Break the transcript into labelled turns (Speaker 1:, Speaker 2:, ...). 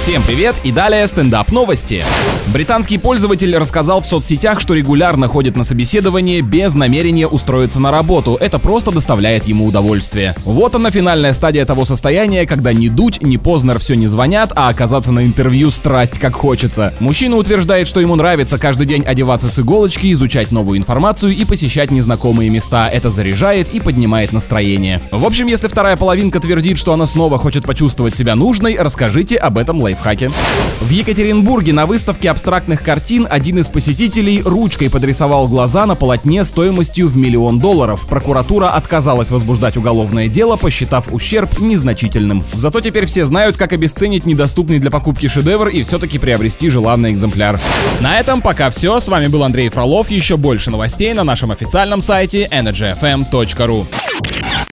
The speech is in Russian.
Speaker 1: Всем привет и далее стендап новости. Британский пользователь рассказал в соцсетях, что регулярно ходит на собеседование без намерения устроиться на работу. Это просто доставляет ему удовольствие. Вот она финальная стадия того состояния, когда ни Дудь, ни Познер все не звонят, а оказаться на интервью страсть как хочется. Мужчина утверждает, что ему нравится каждый день одеваться с иголочки, изучать новую информацию и посещать незнакомые места. Это заряжает и поднимает настроение. В общем, если вторая половинка твердит, что она снова хочет почувствовать себя нужной, расскажите об этом лайфхаке. В Екатеринбурге на выставке абстрактных картин один из посетителей ручкой подрисовал глаза на полотне стоимостью в миллион долларов. Прокуратура отказалась возбуждать уголовное дело, посчитав ущерб незначительным. Зато теперь все знают, как обесценить недоступный для покупки шедевр и все-таки приобрести желанный экземпляр. На этом пока все. С вами был Андрей Фролов. Еще больше новостей на нашем официальном сайте energyfm.ru.